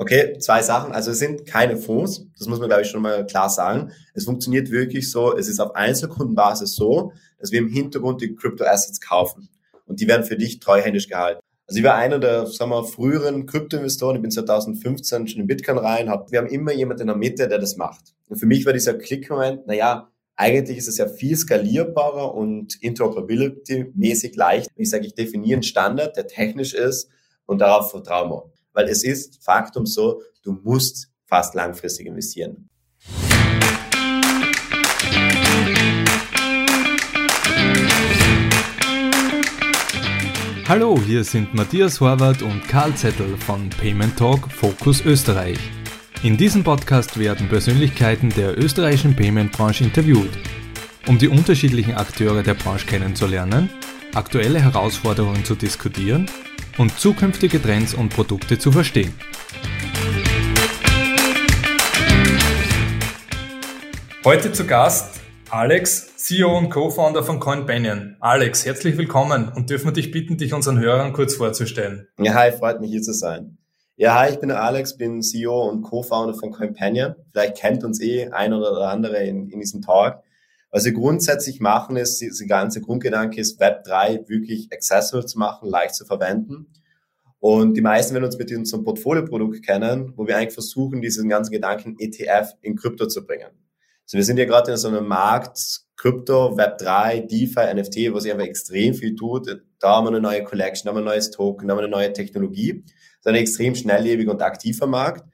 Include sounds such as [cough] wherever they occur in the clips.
Okay, zwei Sachen. Also es sind keine Fonds, das muss man, glaube ich, schon mal klar sagen. Es funktioniert wirklich so, es ist auf Einzelkundenbasis so, dass wir im Hintergrund die Crypto-Assets kaufen. Und die werden für dich treuhändisch gehalten. Also ich war einer der, sagen wir, früheren Kryptoinvestoren. Ich bin 2015 schon in Bitcoin rein. Hab, wir haben immer jemanden in der Mitte, der das macht. Und für mich war dieser Klickmoment, naja, eigentlich ist es ja viel skalierbarer und interoperability-mäßig leicht. Ich sage, ich definiere einen Standard, der technisch ist und darauf vertrauen wir. Weil es ist Faktum so, du musst fast langfristig investieren. Hallo, hier sind Matthias Horvath und Karl Zettel von Payment Talk Focus Österreich. In diesem Podcast werden Persönlichkeiten der österreichischen Payment-Branche interviewt, um die unterschiedlichen Akteure der Branche kennenzulernen, aktuelle Herausforderungen zu diskutieren und zukünftige Trends und Produkte zu verstehen. Heute zu Gast Alex, CEO und Co-Founder von CoinBanion. Alex, herzlich willkommen und dürfen wir dich bitten, dich unseren Hörern kurz vorzustellen. Ja, hi, freut mich hier zu sein. Ja, hi, ich bin Alex, bin CEO und Co-Founder von CoinPanion. Vielleicht kennt uns eh ein oder andere in, in diesem Talk. Was wir grundsätzlich machen, ist, dieser ganze Grundgedanke ist, Web3 wirklich accessible zu machen, leicht zu verwenden. Und die meisten werden uns mit unserem Portfolio-Produkt kennen, wo wir eigentlich versuchen, diesen ganzen Gedanken ETF in Krypto zu bringen. Also wir sind ja gerade in so einem Markt, Krypto, Web3, DeFi, NFT, wo sich einfach extrem viel tut. Da haben wir eine neue Collection, da haben wir ein neues Token, da haben wir eine neue Technologie. Das ist ein extrem schnelllebiger und aktiver Markt,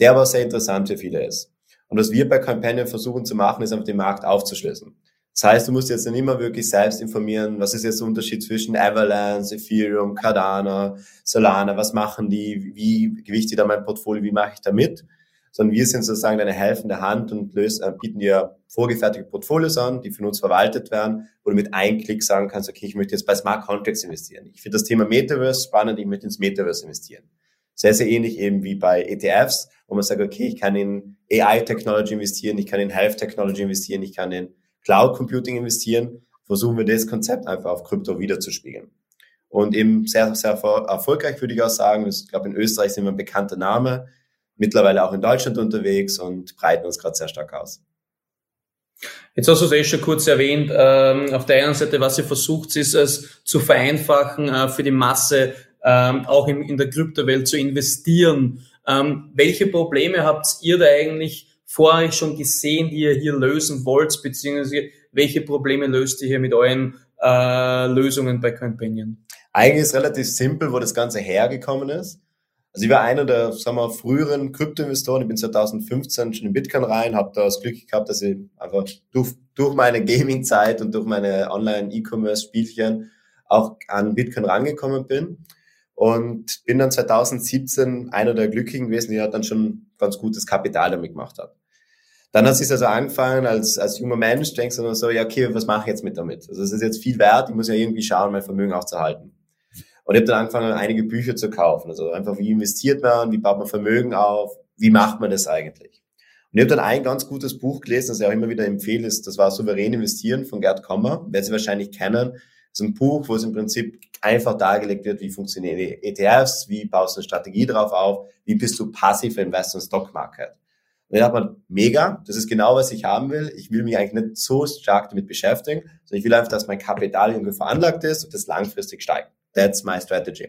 der aber sehr interessant für viele ist. Und was wir bei Companion versuchen zu machen, ist einfach den Markt aufzuschlüsseln. Das heißt, du musst jetzt nicht immer wirklich selbst informieren, was ist jetzt der Unterschied zwischen Avalanche, Ethereum, Cardano, Solana, was machen die, wie gewichte ich da mein Portfolio, wie mache ich da mit? Sondern wir sind sozusagen deine helfende Hand und äh, bieten dir vorgefertigte Portfolios an, die von uns verwaltet werden, wo du mit einem Klick sagen kannst, okay, ich möchte jetzt bei Smart Contracts investieren. Ich finde das Thema Metaverse spannend, ich möchte ins Metaverse investieren. Sehr, sehr ähnlich eben wie bei ETFs, wo man sagt, okay, ich kann in AI-Technology investieren, ich kann in Health-Technology investieren, ich kann in Cloud Computing investieren, versuchen wir das Konzept einfach auf Krypto wiederzuspiegeln. Und eben sehr, sehr erfolgreich würde ich auch sagen. Ich glaube, in Österreich sind wir ein bekannter Name, mittlerweile auch in Deutschland unterwegs und breiten uns gerade sehr stark aus. Jetzt hast du es eh schon kurz erwähnt. Ähm, auf der einen Seite, was ihr versucht, ist es zu vereinfachen, äh, für die Masse ähm, auch in der Kryptowelt zu investieren. Ähm, welche Probleme habt ihr da eigentlich vor euch schon gesehen, die ihr hier lösen wollt, beziehungsweise welche Probleme löst ihr hier mit euren äh, Lösungen bei Companion? Eigentlich ist relativ simpel, wo das Ganze hergekommen ist. Also ich war einer der, sagen wir, früheren Kryptoinvestoren. Ich bin 2015 schon in Bitcoin rein, habe da das Glück gehabt, dass ich einfach durch, durch meine Gaming-Zeit und durch meine Online-E-Commerce-Spielchen auch an Bitcoin rangekommen bin. Und bin dann 2017 einer der Glücklichen gewesen, die hat dann schon ganz gutes Kapital damit gemacht hat. Dann hat es sich also angefangen, als, als junger Mensch denkst du so, ja, okay, was mache ich jetzt mit damit? Also es ist jetzt viel wert, ich muss ja irgendwie schauen, mein Vermögen aufzuhalten. Und ich habe dann angefangen, einige Bücher zu kaufen. Also einfach, wie investiert man, wie baut man Vermögen auf, wie macht man das eigentlich? Und ich habe dann ein ganz gutes Buch gelesen, das ich auch immer wieder empfehle, ist, das war Souverän investieren von Gerd Kommer, werden Sie wahrscheinlich kennen. Ist ein Buch, wo es im Prinzip einfach dargelegt wird, wie funktionieren die ETFs, wie baust du eine Strategie drauf auf, wie bist du passiv Investor im Stock Market. Und dann hat man, mega, das ist genau, was ich haben will. Ich will mich eigentlich nicht so stark damit beschäftigen, sondern ich will einfach, dass mein Kapital irgendwie veranlagt ist und das langfristig steigt. That's my strategy.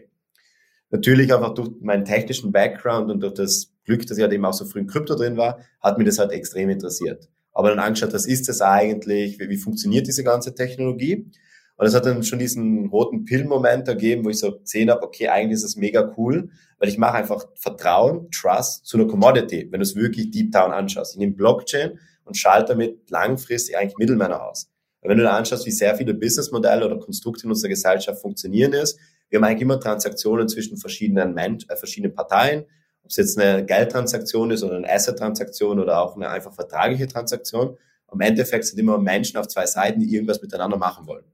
Natürlich einfach durch meinen technischen Background und durch das Glück, dass ich halt eben auch so früh in Krypto drin war, hat mir das halt extrem interessiert. Aber dann angeschaut, was ist das eigentlich? Wie, wie funktioniert diese ganze Technologie? Und es hat dann schon diesen roten Pill-Moment ergeben, wo ich so gesehen habe, okay, eigentlich ist es mega cool, weil ich mache einfach Vertrauen, Trust zu einer Commodity, wenn du es wirklich deep down anschaust. Ich nehme Blockchain und schalte damit langfristig eigentlich Mittelmänner aus. Weil wenn du da anschaust, wie sehr viele Businessmodelle oder Konstrukte in unserer Gesellschaft funktionieren ist, wir haben eigentlich immer Transaktionen zwischen verschiedenen, Mensch, äh, verschiedenen Parteien, ob es jetzt eine Geldtransaktion ist oder eine Asset-Transaktion oder auch eine einfach vertragliche Transaktion. Im Endeffekt sind immer Menschen auf zwei Seiten, die irgendwas miteinander machen wollen.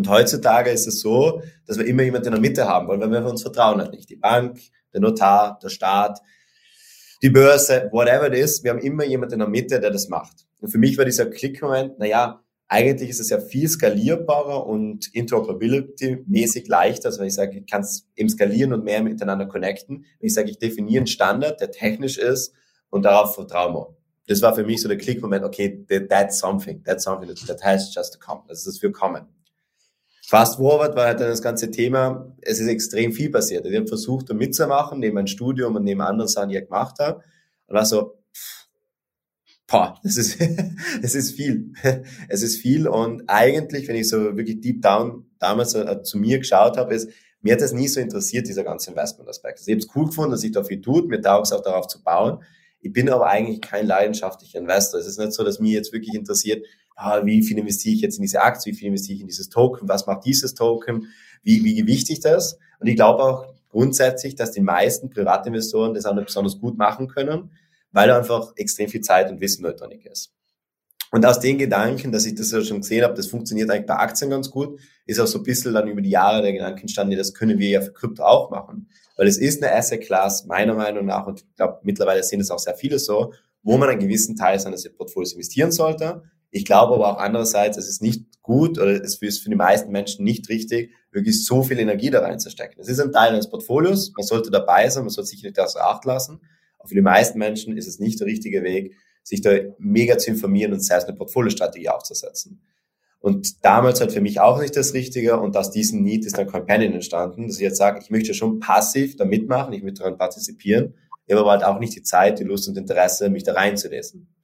Und heutzutage ist es so, dass wir immer jemanden in der Mitte haben wollen, weil wir uns vertrauen halt nicht. Die Bank, der Notar, der Staat, die Börse, whatever it is, wir haben immer jemanden in der Mitte, der das macht. Und für mich war dieser Klickmoment, naja, eigentlich ist es ja viel skalierbarer und interoperability-mäßig leichter. Also wenn ich sage, ich kann es eben skalieren und mehr miteinander connecten. Wenn ich sage, ich definiere einen Standard, der technisch ist und darauf vertrauen wir. Das war für mich so der Klickmoment, okay, that's something, that's something that, has just to come. Das ist das Willkommen. Fast forward war halt dann das ganze Thema, es ist extrem viel passiert. Ich habe versucht, da mitzumachen, neben meinem Studium und neben anderen Sachen, die ich gemacht habe. Und war so, boah, das ist, [laughs] es ist viel. [laughs] Es ist viel und eigentlich, wenn ich so wirklich deep down damals äh, zu mir geschaut habe, ist, mir hat das nie so interessiert, dieser ganze Investment-Aspekt. Also ich habe es cool gefunden, dass sich da viel tut, mir taugt es auch darauf zu bauen. Ich bin aber eigentlich kein leidenschaftlicher Investor. Es ist nicht so, dass mir jetzt wirklich interessiert, ah, wie viel investiere ich jetzt in diese Aktie, wie viel investiere ich in dieses Token, was macht dieses Token, wie, wie gewichtig das? Und ich glaube auch grundsätzlich, dass die meisten Privatinvestoren das auch nicht besonders gut machen können weil einfach extrem viel Zeit und Wissen notwendig ist. Und aus den Gedanken, dass ich das ja schon gesehen habe, das funktioniert eigentlich bei Aktien ganz gut, ist auch so ein bisschen dann über die Jahre der Gedanken entstanden, das können wir ja für Krypto auch machen. Weil es ist eine Asset Class, meiner Meinung nach, und ich glaube, mittlerweile sehen es auch sehr viele so, wo man einen gewissen Teil seines Portfolios investieren sollte. Ich glaube aber auch andererseits, es ist nicht gut oder es ist für die meisten Menschen nicht richtig, wirklich so viel Energie da reinzustecken. Es ist ein Teil eines Portfolios, man sollte dabei sein, man sollte sich nicht außer Acht lassen. Aber für die meisten Menschen ist es nicht der richtige Weg, sich da mega zu informieren und selbst eine Portfoliostrategie aufzusetzen. Und damals halt für mich auch nicht das Richtige und aus diesem Need ist dann Companion entstanden, dass ich jetzt sage, ich möchte schon passiv da mitmachen, ich möchte daran partizipieren, ich habe aber halt auch nicht die Zeit, die Lust und Interesse, mich da reinzulesen.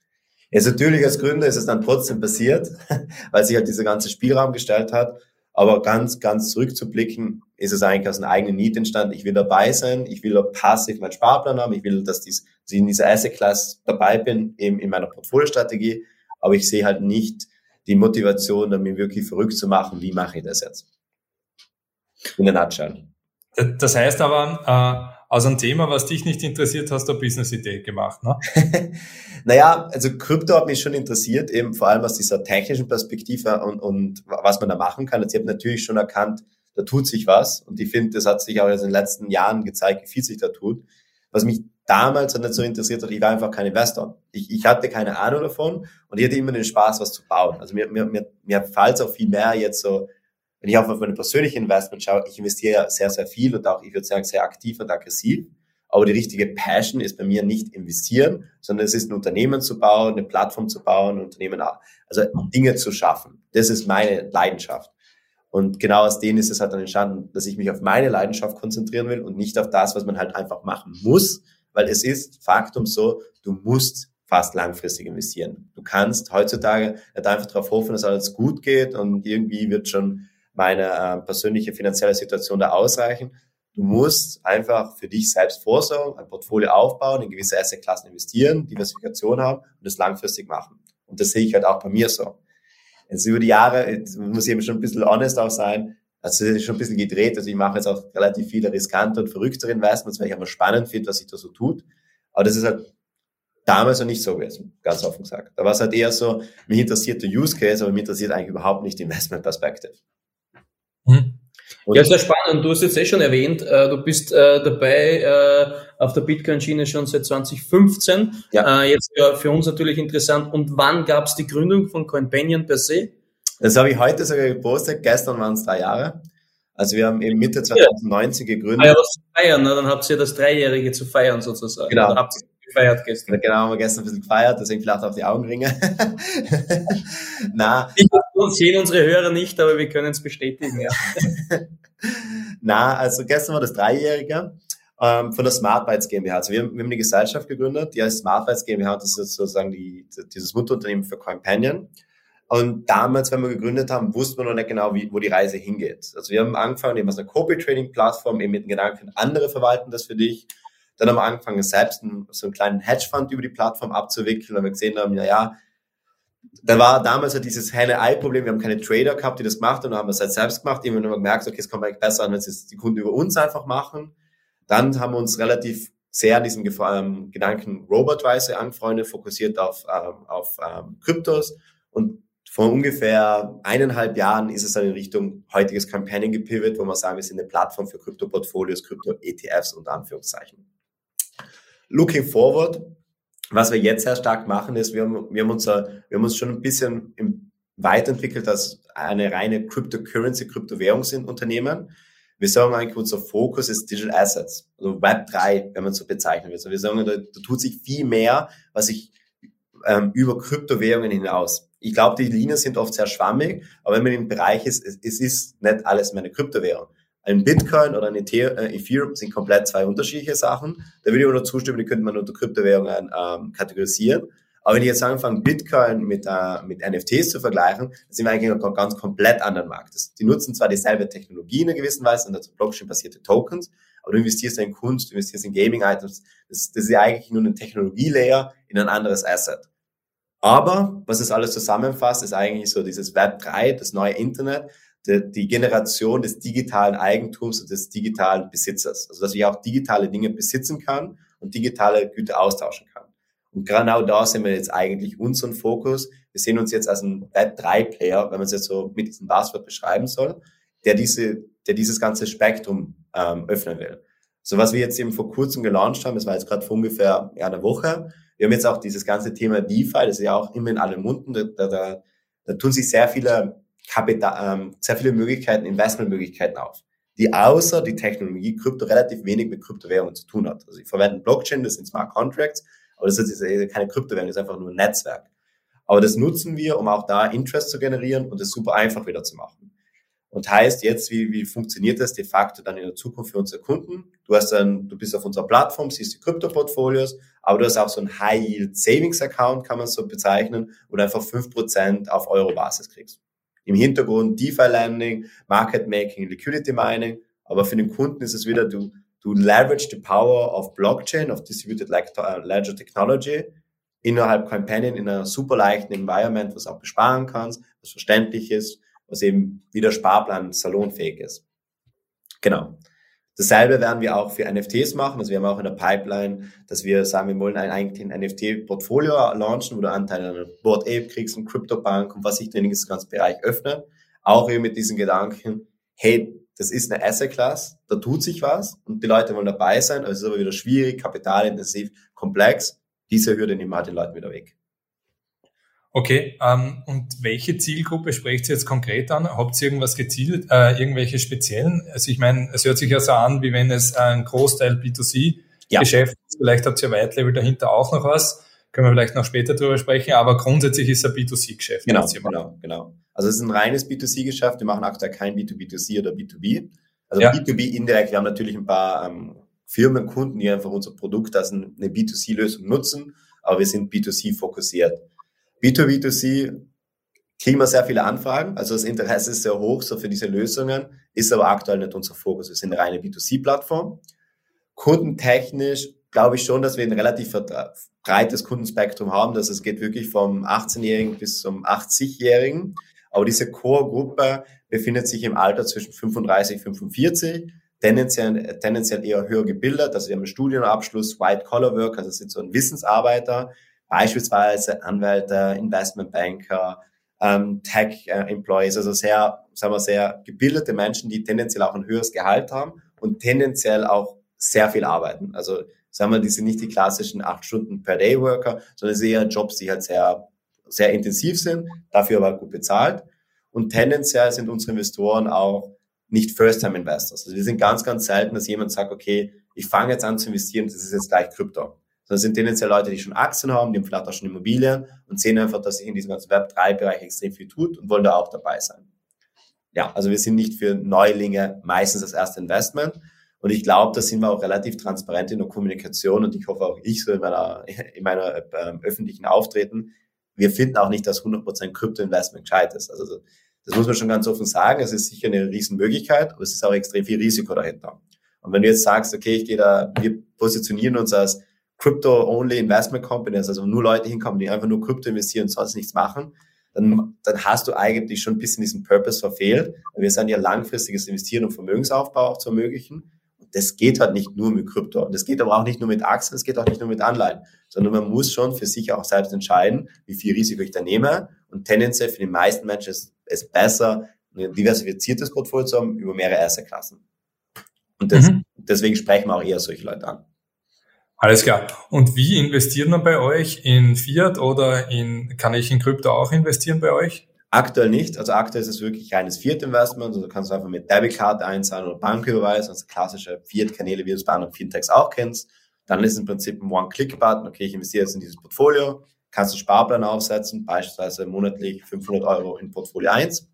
Jetzt natürlich als Gründer ist es dann trotzdem passiert, [laughs] weil sich halt dieser ganze Spielraum gestellt hat aber ganz, ganz zurückzublicken, ist es eigentlich aus einem eigenen Need entstanden. Ich will dabei sein, ich will passiv meinen Sparplan haben, ich will, dass, dies, dass ich in dieser Asset Class dabei bin, eben in meiner Portfoliostrategie, aber ich sehe halt nicht die Motivation, da mir wirklich verrückt zu machen, wie mache ich das jetzt? In der Nutshell. Das heißt aber, äh aus einem Thema, was dich nicht interessiert, hast du eine Business-Idee gemacht, ne? [laughs] naja, also Krypto hat mich schon interessiert, eben vor allem aus dieser technischen Perspektive und, und was man da machen kann. Also ich habe natürlich schon erkannt, da tut sich was und ich finde, das hat sich auch in den letzten Jahren gezeigt, wie viel sich da tut. Was mich damals nicht so interessiert hat, ich war einfach kein Investor. Ich, ich hatte keine Ahnung davon und ich hatte immer den Spaß, was zu bauen. Also mir, mir, mir, mir fällt es auch viel mehr jetzt so wenn ich auf meine persönliche Investment schaue, ich investiere ja sehr, sehr viel und auch, ich würde sagen, sehr aktiv und aggressiv. Aber die richtige Passion ist bei mir nicht investieren, sondern es ist ein Unternehmen zu bauen, eine Plattform zu bauen, ein Unternehmen, also Dinge zu schaffen. Das ist meine Leidenschaft. Und genau aus denen ist es halt dann entstanden, dass ich mich auf meine Leidenschaft konzentrieren will und nicht auf das, was man halt einfach machen muss, weil es ist Faktum so, du musst fast langfristig investieren. Du kannst heutzutage nicht einfach darauf hoffen, dass alles gut geht und irgendwie wird schon meine äh, persönliche finanzielle Situation da ausreichen. Du musst einfach für dich selbst vorsorgen, ein Portfolio aufbauen, in gewisse Assetklassen investieren, Diversifikation haben und das langfristig machen. Und das sehe ich halt auch bei mir so. Jetzt über die Jahre, muss ich eben schon ein bisschen honest auch sein, also ist schon ein bisschen gedreht. Also ich mache jetzt auch relativ viele riskante und verrücktere Investments, weil ich aber spannend finde, was sich da so tut. Aber das ist halt damals noch nicht so gewesen, ganz offen gesagt. Da war es halt eher so, mich interessiert der Use Case, aber mich interessiert eigentlich überhaupt nicht die Investment Perspective. Hm. Ja, sehr spannend. Du hast jetzt eh schon erwähnt, äh, du bist äh, dabei äh, auf der Bitcoin-Schiene schon seit 2015. Ja. Äh, jetzt ja, für uns natürlich interessant. Und wann gab es die Gründung von Companion per se? Das habe ich heute sogar gepostet. Gestern waren es drei Jahre. Also wir haben eben Mitte 2019 gegründet. Ah ja, was zu feiern, ne? dann habt ihr das Dreijährige zu feiern sozusagen. Genau. Gefeiert gestern. Genau, haben wir gestern ein bisschen gefeiert, deswegen vielleicht auch die Augenringe. [laughs] Na. Ich sehen unsere Hörer nicht, aber wir können es bestätigen, ja. [laughs] Na, also gestern war das Dreijährige ähm, von der Smart Bytes GmbH. Also wir haben, wir haben eine Gesellschaft gegründet, die heißt Smart Bytes GmbH, das ist sozusagen die, dieses Mutterunternehmen für Companion. Und damals, wenn wir gegründet haben, wussten wir noch nicht genau, wie, wo die Reise hingeht. Also wir haben angefangen eben als eine Copy-Trading-Plattform, eben mit dem Gedanken, andere verwalten das für dich. Dann haben wir angefangen, selbst einen, so einen kleinen Hedgefund über die Plattform abzuwickeln, weil wir gesehen haben, ja, ja, da war damals ja dieses Henne-Ei-Problem, wir haben keine Trader gehabt, die das gemacht haben, dann haben wir es halt selbst gemacht, die haben wir gemerkt, okay, es kommt eigentlich besser an, wenn es die Kunden über uns einfach machen. Dann haben wir uns relativ sehr an diesem ähm, Gedanken Robotweise angefreundet, fokussiert auf, ähm, auf ähm, Kryptos und vor ungefähr eineinhalb Jahren ist es dann in Richtung heutiges Campaigning gepivot, wo wir sagen, wir sind eine Plattform für Krypto-Portfolios, Krypto-ETFs und Anführungszeichen. Looking forward, was wir jetzt sehr stark machen, ist, wir haben, wir haben, uns, wir haben uns schon ein bisschen weiterentwickelt als eine reine Cryptocurrency, Kryptowährung sind Unternehmen. Wir sagen eigentlich, unser Fokus ist Digital Assets, also Web 3, wenn man so bezeichnen will. Also wir sagen, da, da tut sich viel mehr, was ich ähm, über Kryptowährungen hinaus. Ich glaube, die Linien sind oft sehr schwammig, aber wenn man im Bereich ist, es, es ist nicht alles meine Kryptowährung. Ein Bitcoin oder ein äh, Ethereum sind komplett zwei unterschiedliche Sachen. Da würde ich aber nur zustimmen, die könnte man unter Kryptowährungen ähm, kategorisieren. Aber wenn ich jetzt anfange, Bitcoin mit, äh, mit NFTs zu vergleichen, sind wir eigentlich einem ganz komplett anderen Markt. Das, die nutzen zwar dieselbe Technologie in einer gewissen Weise, sind also Blockchain-basierte Tokens, aber du investierst in Kunst, du investierst in Gaming-Items. Das, das ist ja eigentlich nur ein Technologielayer in ein anderes Asset. Aber was es alles zusammenfasst, ist eigentlich so dieses Web 3, das neue Internet, die, Generation des digitalen Eigentums und des digitalen Besitzers. Also dass ich auch digitale Dinge besitzen kann und digitale Güter austauschen kann. Und genau da sind wir jetzt eigentlich unseren Fokus. Wir sehen uns jetzt als ein Web3-Player, wenn man es jetzt so mit diesem Passwort beschreiben soll, der diese, der dieses ganze Spektrum ähm, öffnen will. So was wir jetzt eben vor kurzem gelauncht haben, das war jetzt gerade vor ungefähr ja, einer Woche. Wir haben jetzt auch dieses ganze Thema DeFi, das ist ja auch immer in allen Munden. Da, da, da tun sich sehr viele Kapital, ähm, sehr viele Möglichkeiten, Investmentmöglichkeiten auf, die außer die Technologie Krypto relativ wenig mit Kryptowährungen zu tun hat. Also ich verwende Blockchain, das sind Smart Contracts, aber das ist keine Kryptowährung, das ist einfach nur ein Netzwerk. Aber das nutzen wir, um auch da Interest zu generieren und es super einfach wieder zu machen. Und heißt jetzt, wie, wie funktioniert das de facto dann in der Zukunft für unsere Kunden? Du hast dann, du bist auf unserer Plattform, siehst die Krypto-Portfolios, aber du hast auch so ein High-Yield-Savings-Account, kann man so bezeichnen, wo du einfach fünf Prozent auf Euro-Basis kriegst. Im Hintergrund DeFi-Landing, Market-Making, Liquidity-Mining, aber für den Kunden ist es wieder, du, du leverage the power of Blockchain, of Distributed Ledger Technology innerhalb Companion in einer super leichten Environment, was auch besparen kannst, was verständlich ist, was eben wieder Sparplan salonfähig ist. Genau. Dasselbe werden wir auch für NFTs machen. Also wir haben auch in der Pipeline, dass wir sagen, wir wollen ein, eigentlich ein NFT-Portfolio launchen, wo du Anteile an Board Ape kriegst, ein Crypto-Bank und was sich dann in das ganze Bereich öffnet. Auch eben mit diesen Gedanken, hey, das ist eine Asset Class, da tut sich was und die Leute wollen dabei sein, aber es ist aber wieder schwierig, kapitalintensiv, komplex. Diese Hürde nehmen wir halt den Leuten wieder weg. Okay, ähm, und welche Zielgruppe sprecht ihr jetzt konkret an? Habt ihr irgendwas gezielt, äh, irgendwelche speziellen? Also ich meine, es hört sich ja so an, wie wenn es ein Großteil B2C-Geschäft ja. ist. Vielleicht habt ihr White Label dahinter auch noch was. Können wir vielleicht noch später drüber sprechen, aber grundsätzlich ist es ein B2C-Geschäft. Genau, genau, genau. Also es ist ein reines B2C-Geschäft. Wir machen aktuell kein B2B2C oder B2B. Also ja. B2B indirekt. Wir haben natürlich ein paar ähm, Firmenkunden, die einfach unser Produkt als eine B2C-Lösung nutzen, aber wir sind B2C fokussiert. B2B2C kriegen wir sehr viele Anfragen, also das Interesse ist sehr hoch so für diese Lösungen, ist aber aktuell nicht unser Fokus. Wir sind eine reine B2C-Plattform. Kundentechnisch glaube ich schon, dass wir ein relativ breites Kundenspektrum haben, dass es geht wirklich vom 18-Jährigen bis zum 80-Jährigen. Aber diese Core-Gruppe befindet sich im Alter zwischen 35 und 45, tendenziell, tendenziell eher höher gebildet. Also wir haben einen Studienabschluss, White-Collar-Work, also sind so ein Wissensarbeiter, beispielsweise Anwälte, Investmentbanker, ähm, Tech-Employees, also sehr, sagen wir, sehr gebildete Menschen, die tendenziell auch ein höheres Gehalt haben und tendenziell auch sehr viel arbeiten. Also sagen wir, die sind nicht die klassischen acht Stunden per Day Worker, sondern eher Jobs, die halt sehr, sehr intensiv sind, dafür aber gut bezahlt. Und tendenziell sind unsere Investoren auch nicht First-Time-Investors. Also wir sind ganz, ganz selten, dass jemand sagt, okay, ich fange jetzt an zu investieren, das ist jetzt gleich Krypto sondern sind tendenziell Leute, die schon Aktien haben, die haben vielleicht auch schon Immobilien und sehen einfach, dass sich in diesem ganzen Web3-Bereich extrem viel tut und wollen da auch dabei sein. Ja, also wir sind nicht für Neulinge meistens das erste Investment. Und ich glaube, da sind wir auch relativ transparent in der Kommunikation und ich hoffe auch ich so in meiner, in meiner äh, öffentlichen Auftreten. Wir finden auch nicht, dass 100% Krypto-Investment gescheit ist. Also das muss man schon ganz offen sagen. Es ist sicher eine Riesenmöglichkeit, aber es ist auch extrem viel Risiko dahinter. Und wenn du jetzt sagst, okay, ich gehe da, wir positionieren uns als Crypto-only Investment Companies, also nur Leute hinkommen, die einfach nur Krypto investieren und sonst nichts machen, dann, dann hast du eigentlich schon ein bisschen diesen Purpose verfehlt. Wir sind ja langfristiges Investieren und Vermögensaufbau auch zu ermöglichen. Und das geht halt nicht nur mit Krypto. Und das geht aber auch nicht nur mit Aktien, das geht auch nicht nur mit Anleihen, sondern man muss schon für sich auch selbst entscheiden, wie viel Risiko ich da nehme. Und tendenziell für die meisten Menschen ist es besser, ein diversifiziertes Portfolio zu haben über mehrere Assetklassen. Und das, mhm. deswegen sprechen wir auch eher solche Leute an. Alles klar. Und wie investiert man bei euch? In Fiat oder in, kann ich in Krypto auch investieren bei euch? Aktuell nicht. Also aktuell ist es wirklich reines Fiat-Investment. Also du kannst einfach mit Debitkarte einzahlen oder Banküberweis, also klassische Fiat-Kanäle, wie du es bei anderen Fintechs auch kennst. Dann ist im Prinzip ein One-Click-Button. Okay, ich investiere jetzt in dieses Portfolio. Kannst du Sparplan aufsetzen, beispielsweise monatlich 500 Euro in Portfolio 1.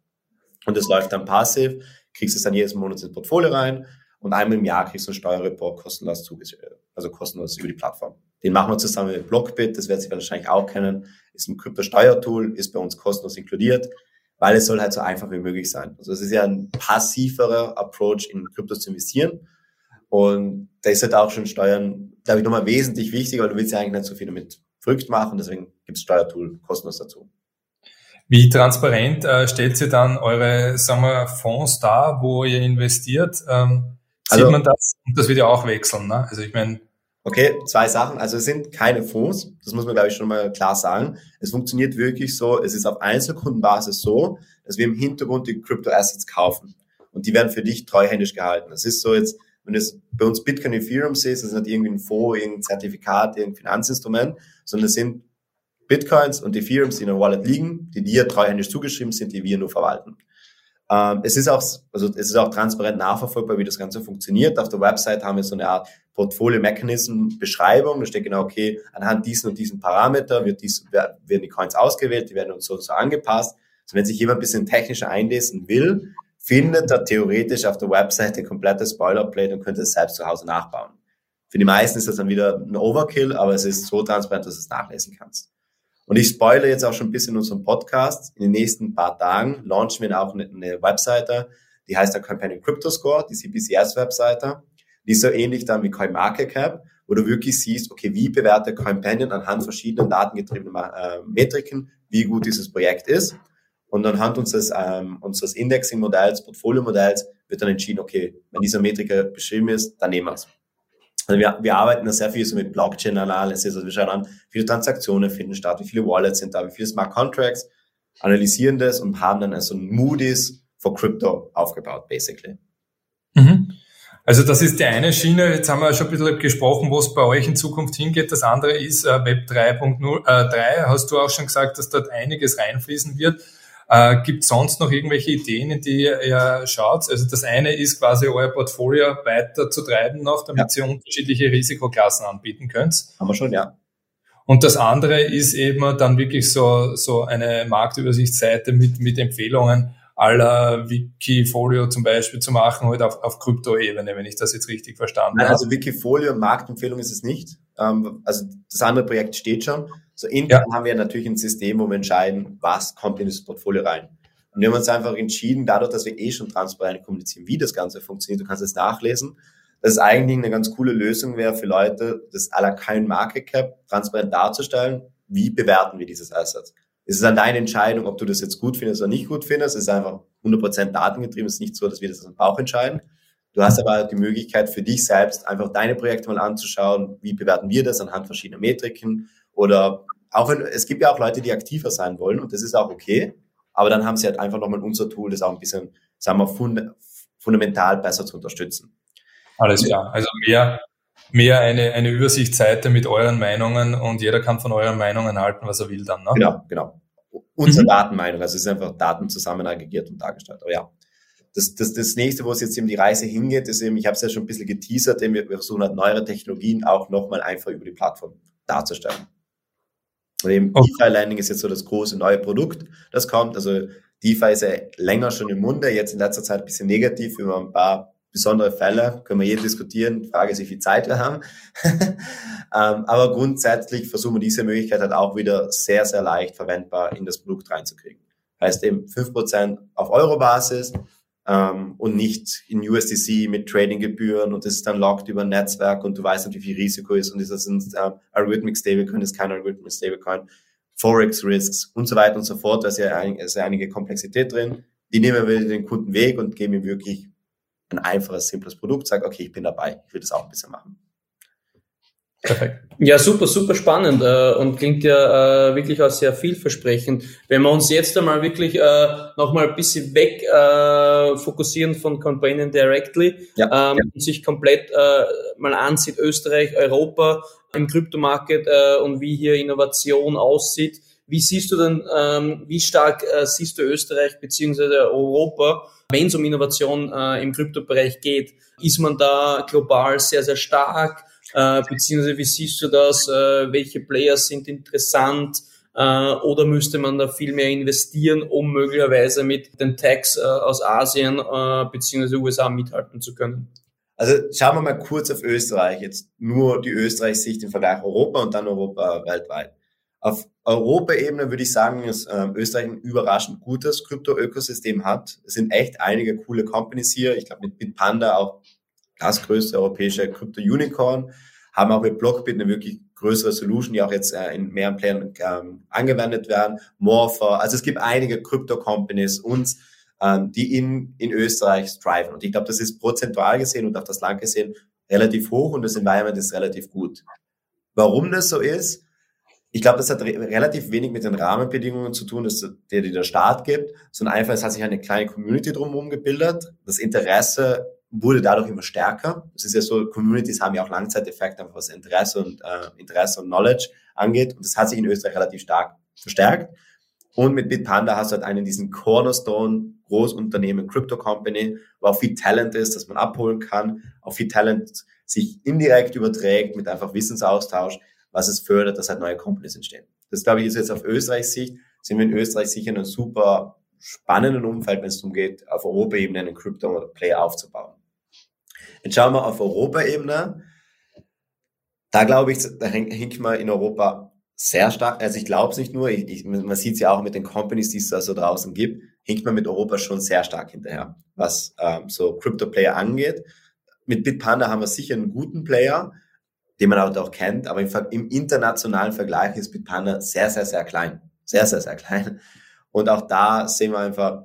Und das läuft dann passiv. Kriegst es dann jedes Monat ins Portfolio rein. Und einmal im Jahr kriegst du einen Steuerreport kostenlos zugeschickt, also kostenlos über die Plattform. Den machen wir zusammen mit Blockbit, das werdet ihr wahrscheinlich auch kennen, ist ein Krypto-Steuertool, ist bei uns kostenlos inkludiert, weil es soll halt so einfach wie möglich sein. Also es ist ja ein passiverer Approach in Kryptos zu investieren und da ist halt auch schon Steuern, glaube ich, nochmal wesentlich wichtiger, weil du willst ja eigentlich nicht so viel damit verrückt machen, deswegen gibt es Steuertool kostenlos dazu. Wie transparent äh, stellt ihr dann eure sagen wir, Fonds dar, wo ihr investiert? Ähm, sieht also, man das? Und das wird ja auch wechseln. Ne? Also ich meine, Okay, zwei Sachen. Also es sind keine Fonds, das muss man, glaube ich, schon mal klar sagen. Es funktioniert wirklich so, es ist auf Einzelkundenbasis so, dass wir im Hintergrund die Crypto-Assets kaufen. Und die werden für dich treuhändisch gehalten. Es ist so jetzt, wenn du es bei uns Bitcoin Ethereum siehst, das ist nicht irgendwie ein Fonds, irgendein Zertifikat, irgendein Finanzinstrument, sondern es sind Bitcoins und Ethereums, die in der Wallet liegen, die dir treuhändisch zugeschrieben sind, die wir nur verwalten. Ähm, es ist auch, also es ist auch transparent nachverfolgbar, wie das Ganze funktioniert. Auf der Website haben wir so eine Art Portfolio-Mechanism-Beschreibung. Da steht genau, okay, anhand diesen und diesen Parameter wird dies, werden die Coins ausgewählt, die werden uns so, so angepasst. Also wenn sich jemand ein bisschen technischer einlesen will, findet er theoretisch auf der Website ein komplettes Boilerplate und könnte es selbst zu Hause nachbauen. Für die meisten ist das dann wieder ein Overkill, aber es ist so transparent, dass du es nachlesen kannst. Und ich spoilere jetzt auch schon ein bisschen in unserem Podcast. In den nächsten paar Tagen launchen wir auch eine, Webseite, die heißt der Companion Crypto Score, die CBCS-Webseite. Die ist so ähnlich dann wie CoinMarketCap, wo du wirklich siehst, okay, wie bewertet Companion anhand verschiedenen datengetriebenen äh, Metriken, wie gut dieses Projekt ist. Und anhand unseres, ähm, unseres Indexing-Modells, Portfolio-Modells wird dann entschieden, okay, wenn dieser Metriker beschrieben ist, dann nehmen wir es. Also wir, wir arbeiten da sehr viel so mit Blockchain-Analysis. Also wir schauen an, wie viele Transaktionen finden statt, wie viele Wallets sind da, wie viele Smart Contracts, analysieren das und haben dann also ein Moody's for Crypto aufgebaut, basically. Mhm. Also das ist die eine Schiene. Jetzt haben wir schon ein bisschen gesprochen, wo es bei euch in Zukunft hingeht. Das andere ist äh, Web 3.0. Äh, 3 hast du auch schon gesagt, dass dort einiges reinfließen wird. Äh, Gibt sonst noch irgendwelche Ideen, in die ihr schaut? Also das eine ist quasi euer Portfolio weiter zu treiben noch, damit ja. ihr unterschiedliche Risikoklassen anbieten könnt. Haben wir schon, ja. Und das andere ist eben dann wirklich so, so eine Marktübersichtsseite mit, mit Empfehlungen aller Wikifolio zum Beispiel zu machen, halt auf, auf Krypto-Ebene, wenn ich das jetzt richtig verstanden Nein, habe. Also Wikifolio Marktempfehlung ist es nicht. Ähm, also das andere Projekt steht schon. So intern ja. haben wir natürlich ein System, wo wir entscheiden, was kommt in das Portfolio rein. Und wir haben uns einfach entschieden, dadurch, dass wir eh schon transparent kommunizieren, wie das Ganze funktioniert, du kannst es nachlesen, dass es eigentlich eine ganz coole Lösung wäre für Leute, das à la kein Market Cap transparent darzustellen, wie bewerten wir dieses Asset. Es ist dann deine Entscheidung, ob du das jetzt gut findest oder nicht gut findest. Es ist einfach 100% datengetrieben. Es ist nicht so, dass wir das dem Bauch entscheiden. Du hast aber die Möglichkeit für dich selbst einfach deine Projekte mal anzuschauen. Wie bewerten wir das anhand verschiedener Metriken? Oder auch wenn, es gibt ja auch Leute, die aktiver sein wollen und das ist auch okay. Aber dann haben sie halt einfach nochmal unser Tool, das auch ein bisschen, sagen wir, fund, fundamental besser zu unterstützen. Alles klar. Also mehr, mehr eine, eine Übersichtsseite mit euren Meinungen und jeder kann von euren Meinungen halten, was er will dann. Ne? Genau, genau. Unsere mhm. Datenmeinung, also es ist einfach Daten zusammen aggregiert und dargestellt. Aber ja, das, das, das nächste, wo es jetzt eben die Reise hingeht, ist eben, ich habe es ja schon ein bisschen geteasert, eben wir versuchen halt neuere Technologien auch nochmal einfach über die Plattform darzustellen. Und eben okay. DeFi Landing ist jetzt so das große neue Produkt, das kommt. Also DeFi ist ja länger schon im Munde, jetzt in letzter Zeit ein bisschen negativ über ein paar besondere Fälle, können wir hier diskutieren. Die Frage ist, wie viel Zeit wir haben. [laughs] ähm, aber grundsätzlich versuchen wir diese Möglichkeit halt auch wieder sehr, sehr leicht verwendbar in das Produkt reinzukriegen. Heißt eben fünf Prozent auf Euro-Basis ähm, und nicht in USDC mit Tradinggebühren und das ist dann locked über ein Netzwerk und du weißt nicht, wie viel Risiko ist und ist das ein äh, Algorithmic Stablecoin, ist kein Algorithmic Stablecoin, Forex Risks und so weiter und so fort. Da ist ja, ein, ist ja einige Komplexität drin. Die nehmen wir den Kunden weg und geben ihm wirklich ein einfaches, simples Produkt, sage, okay, ich bin dabei, ich will das auch ein bisschen machen. Perfekt. Ja, super, super spannend äh, und klingt ja äh, wirklich auch sehr vielversprechend. Wenn wir uns jetzt einmal wirklich äh, nochmal ein bisschen weg äh, fokussieren von Companion Directly ja, ähm, ja. und sich komplett äh, mal ansieht, Österreich, Europa im Kryptomarket äh, und wie hier Innovation aussieht, Wie siehst du denn, ähm, wie stark äh, siehst du Österreich beziehungsweise Europa, wenn es um Innovation äh, im Kryptobereich geht? Ist man da global sehr, sehr stark? Äh, beziehungsweise wie siehst du das? Äh, welche Players sind interessant? Äh, oder müsste man da viel mehr investieren, um möglicherweise mit den Tags äh, aus Asien äh, bzw. USA mithalten zu können? Also schauen wir mal kurz auf Österreich, jetzt nur die Österreich-Sicht im Vergleich Europa und dann Europa weltweit. Auf Europaebene würde ich sagen, dass äh, Österreich ein überraschend gutes Krypto-Ökosystem hat. Es sind echt einige coole Companies hier. Ich glaube mit Bitpanda auch das größte europäische Krypto-Unicorn, haben auch mit Blockbit eine wirklich größere Solution, die auch jetzt äh, in mehreren Playern ähm, angewendet werden. Morpher, also es gibt einige Crypto-Companies uns, ähm, die in, in Österreich striven. Und ich glaube, das ist prozentual gesehen und auf das Land gesehen relativ hoch und das Environment ist relativ gut. Warum das so ist? Ich glaube, das hat re relativ wenig mit den Rahmenbedingungen zu tun, dass der, die der Staat gibt, sondern einfach, es hat sich eine kleine Community drumherum gebildet. Das Interesse wurde dadurch immer stärker. Es ist ja so, Communities haben ja auch Langzeiteffekte, was Interesse und äh, Interesse und Knowledge angeht. Und das hat sich in Österreich relativ stark verstärkt. Und mit Bitpanda hast du halt einen diesen Cornerstone Großunternehmen, Crypto Company, wo auch viel Talent ist, dass man abholen kann, auch viel Talent sich indirekt überträgt mit einfach Wissensaustausch, was es fördert, dass halt neue Companies entstehen. Das glaube ich ist jetzt auf Österreichs Sicht, sind wir in Österreich sicher in einem super spannenden Umfeld, wenn es darum geht, auf Europaebene einen Crypto-Player aufzubauen. Jetzt schauen wir auf Europaebene. Da glaube ich, da hinkt man in Europa sehr stark, also ich glaube es nicht nur, ich, ich, man sieht es ja auch mit den Companies, die es da so draußen gibt, hinkt man mit Europa schon sehr stark hinterher, was ähm, so Crypto-Player angeht. Mit Bitpanda haben wir sicher einen guten Player, den man auch, auch kennt, aber im, im, internationalen Vergleich ist Bitpanda sehr, sehr, sehr klein. Sehr, sehr, sehr klein. Und auch da sehen wir einfach,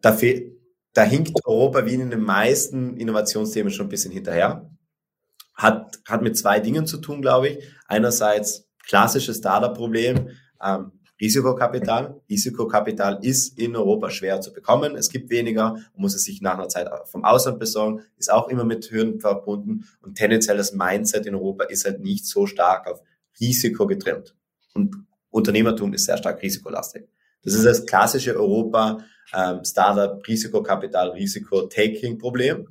da fehlt, da hinkt Europa wie in den meisten Innovationsthemen schon ein bisschen hinterher. Hat, hat mit zwei Dingen zu tun, glaube ich. Einerseits klassisches Startup-Problem, ähm, Risikokapital. Risikokapital ist in Europa schwer zu bekommen. Es gibt weniger, man muss es sich nach einer Zeit vom Ausland besorgen, ist auch immer mit Hürden verbunden und tendenziell das Mindset in Europa ist halt nicht so stark auf Risiko getrimmt. Und Unternehmertum ist sehr stark risikolastig. Das ist das klassische Europa ähm, Startup Risikokapital Risiko Taking Problem.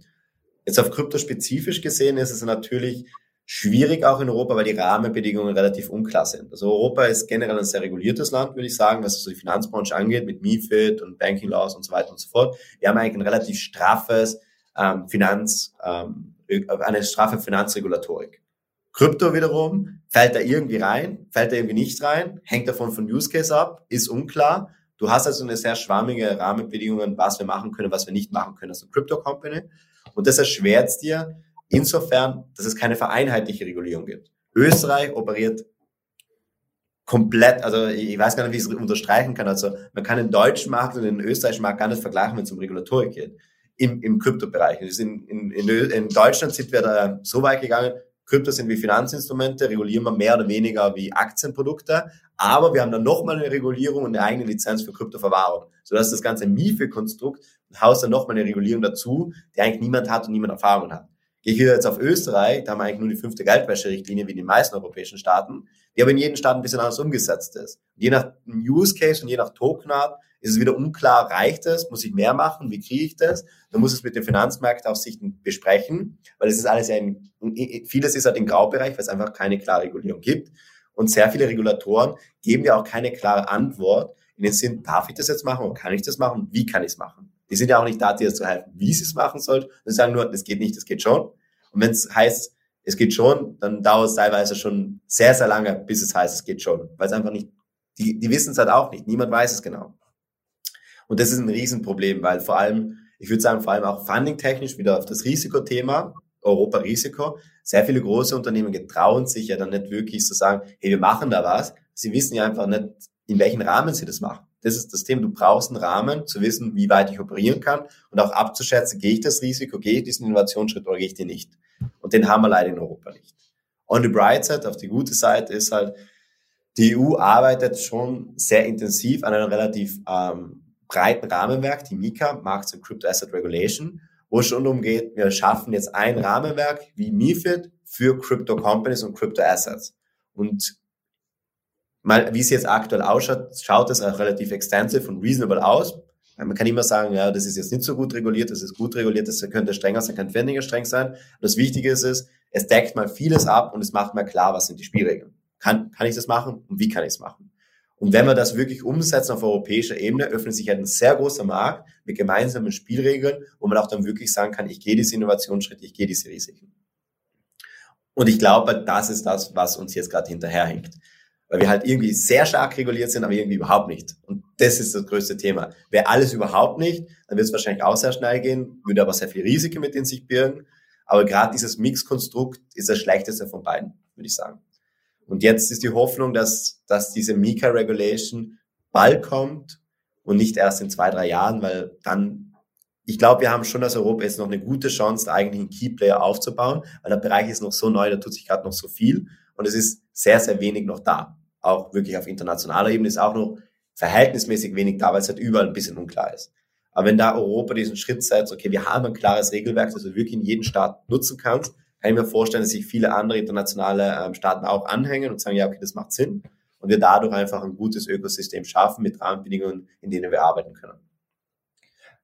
Jetzt auf Krypto spezifisch gesehen ist es natürlich schwierig auch in Europa, weil die Rahmenbedingungen relativ unklar sind. Also Europa ist generell ein sehr reguliertes Land, würde ich sagen, was so die Finanzbranche angeht, mit MIFID und Banking Laws und so weiter und so fort. Wir haben eigentlich ein relativ straffes ähm, Finanz, ähm, eine straffe Finanzregulatorik. Krypto wiederum, fällt da irgendwie rein, fällt da irgendwie nicht rein, hängt davon von Use Case ab, ist unklar. Du hast also eine sehr schwammige Rahmenbedingungen, was wir machen können, was wir nicht machen können als Crypto Company. Und das erschwert es dir insofern, dass es keine vereinheitliche Regulierung gibt. Österreich operiert komplett, also ich weiß gar nicht, wie ich es unterstreichen kann. Also man kann den deutschen Markt und den österreichischen Markt gar nicht vergleichen, wenn es um Regulatorik geht. Im, im Kryptobereich. In, in, in Deutschland sind wir da so weit gegangen, Krypto sind wie Finanzinstrumente, regulieren wir mehr oder weniger wie Aktienprodukte, aber wir haben dann nochmal eine Regulierung und eine eigene Lizenz für Kryptoverwahrung, sodass das ganze MIFI-Konstrukt haust dann nochmal eine Regulierung dazu, die eigentlich niemand hat und niemand Erfahrung hat. Gehe ich wieder jetzt auf Österreich, da haben wir eigentlich nur die fünfte Geldwäscherichtlinie wie in den meisten europäischen Staaten, die aber in jedem Staat ein bisschen anders umgesetzt ist. Je nach Use Case und je nach Tokenart ist es wieder unklar, reicht es, muss ich mehr machen, wie kriege ich das? Dann muss es mit den Finanzmärkten auf sich besprechen, weil es ist alles ja in, vieles ist halt im Graubereich, weil es einfach keine klare Regulierung gibt. Und sehr viele Regulatoren geben ja auch keine klare Antwort in den Sinn, darf ich das jetzt machen oder kann ich das machen? Wie kann ich es machen? Die sind ja auch nicht da, dir zu helfen, wie sie es machen soll. Die sagen nur, das geht nicht, das geht schon. Und wenn es heißt, es geht schon, dann dauert es teilweise schon sehr, sehr lange, bis es heißt, es geht schon. Weil es einfach nicht, die, die wissen es halt auch nicht. Niemand weiß es genau. Und das ist ein Riesenproblem, weil vor allem, ich würde sagen, vor allem auch funding-technisch wieder auf das Risikothema, Europa-Risiko, sehr viele große Unternehmen getrauen sich ja dann nicht wirklich zu sagen, hey, wir machen da was. Sie wissen ja einfach nicht, in welchen Rahmen sie das machen. Das ist das Thema. Du brauchst einen Rahmen, zu wissen, wie weit ich operieren kann und auch abzuschätzen, gehe ich das Risiko, gehe ich diesen Innovationsschritt oder gehe ich den nicht. Und den haben wir leider in Europa nicht. On the bright side, auf die gute Seite ist halt, die EU arbeitet schon sehr intensiv an einem relativ ähm, breiten Rahmenwerk, die MiCA, Markets and Crypto Asset Regulation, wo es schon umgeht, wir schaffen jetzt ein Rahmenwerk wie MIFID für Crypto Companies und Crypto Assets. Und mal, wie es jetzt aktuell ausschaut, schaut es auch relativ extensive und reasonable aus. Man kann immer sagen, ja, das ist jetzt nicht so gut reguliert, das ist gut reguliert, das könnte strenger sein, kann weniger streng sein. Das Wichtige ist, es, es deckt mal vieles ab und es macht mal klar, was sind die Spielregeln. Kann, kann ich das machen und wie kann ich es machen? Und wenn wir das wirklich umsetzen auf europäischer Ebene, öffnet sich ein sehr großer Markt mit gemeinsamen Spielregeln, wo man auch dann wirklich sagen kann, ich gehe diese Innovationsschritte, ich gehe diese Risiken. Und ich glaube, das ist das, was uns jetzt gerade hinterherhängt weil wir halt irgendwie sehr stark reguliert sind, aber irgendwie überhaupt nicht. Und das ist das größte Thema. Wäre alles überhaupt nicht, dann wird es wahrscheinlich auch sehr schnell gehen, würde aber sehr viel Risiken mit in sich birgen. Aber gerade dieses Mixkonstrukt ist das schlechteste von beiden, würde ich sagen. Und jetzt ist die Hoffnung, dass, dass diese Mika-Regulation bald kommt und nicht erst in zwei, drei Jahren, weil dann, ich glaube, wir haben schon als Europa jetzt noch eine gute Chance, da eigentlich einen Key-Player aufzubauen, weil der Bereich ist noch so neu, da tut sich gerade noch so viel und es ist sehr, sehr wenig noch da auch wirklich auf internationaler Ebene ist auch noch verhältnismäßig wenig da, weil es halt überall ein bisschen unklar ist. Aber wenn da Europa diesen Schritt setzt, okay, wir haben ein klares Regelwerk, das du wirklich in jedem Staat nutzen kannst, kann ich mir vorstellen, dass sich viele andere internationale ähm, Staaten auch anhängen und sagen, ja, okay, das macht Sinn. Und wir dadurch einfach ein gutes Ökosystem schaffen mit Rahmenbedingungen, in denen wir arbeiten können.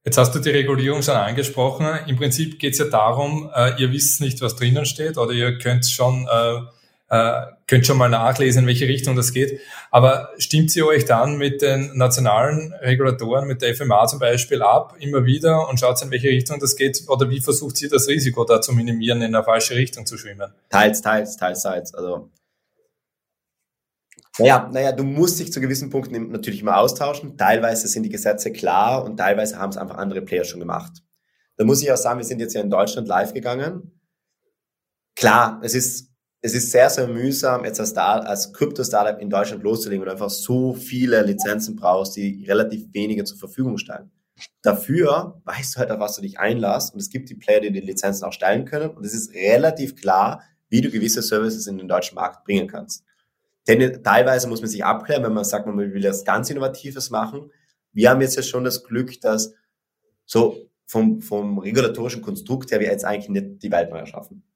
Jetzt hast du die Regulierung schon angesprochen. Im Prinzip geht es ja darum, äh, ihr wisst nicht, was drinnen steht oder ihr könnt schon äh, äh, könnt schon mal nachlesen, in welche Richtung das geht. Aber stimmt sie euch dann mit den nationalen Regulatoren, mit der FMA zum Beispiel ab, immer wieder und schaut, in welche Richtung das geht? Oder wie versucht sie das Risiko da zu minimieren, in eine falsche Richtung zu schwimmen? Teils, teils, teils, teils. Also naja, naja, du musst dich zu gewissen Punkten natürlich immer austauschen. Teilweise sind die Gesetze klar und teilweise haben es einfach andere Player schon gemacht. Da muss ich auch sagen, wir sind jetzt ja in Deutschland live gegangen. Klar, es ist es ist sehr, sehr mühsam, jetzt als, als Krypto-Startup in Deutschland loszulegen, weil du einfach so viele Lizenzen brauchst, die relativ wenige zur Verfügung stellen. Dafür weißt du halt, auf was du dich einlässt und es gibt die Player, die die Lizenzen auch stellen können und es ist relativ klar, wie du gewisse Services in den deutschen Markt bringen kannst. Denn teilweise muss man sich abklären, wenn man sagt, man will das ganz Innovatives machen. Wir haben jetzt ja schon das Glück, dass so vom, vom regulatorischen Konstrukt her wir jetzt eigentlich nicht die Welt neu erschaffen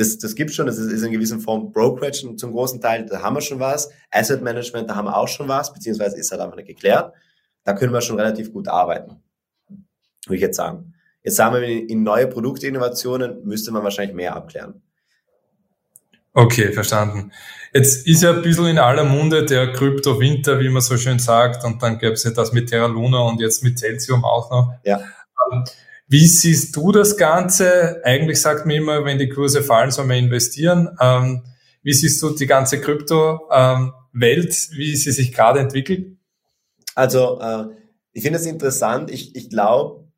das, das gibt schon, das ist, ist in gewisser Form Brokerage zum großen Teil, da haben wir schon was. Asset Management, da haben wir auch schon was, beziehungsweise ist halt einfach nicht geklärt. Da können wir schon relativ gut arbeiten, würde ich jetzt sagen. Jetzt sagen wir, in neue Produktinnovationen müsste man wahrscheinlich mehr abklären. Okay, verstanden. Jetzt ist ja ein bisschen in aller Munde der Krypto-Winter, wie man so schön sagt, und dann gäbe es ja das mit Terra Luna und jetzt mit Celsium auch noch. Ja. Wie siehst du das Ganze? Eigentlich sagt man immer, wenn die Kurse fallen, soll man investieren. Ähm, wie siehst du die ganze Krypto-Welt, ähm, wie sie sich gerade entwickelt? Also, äh, ich finde es interessant. Ich, ich glaube,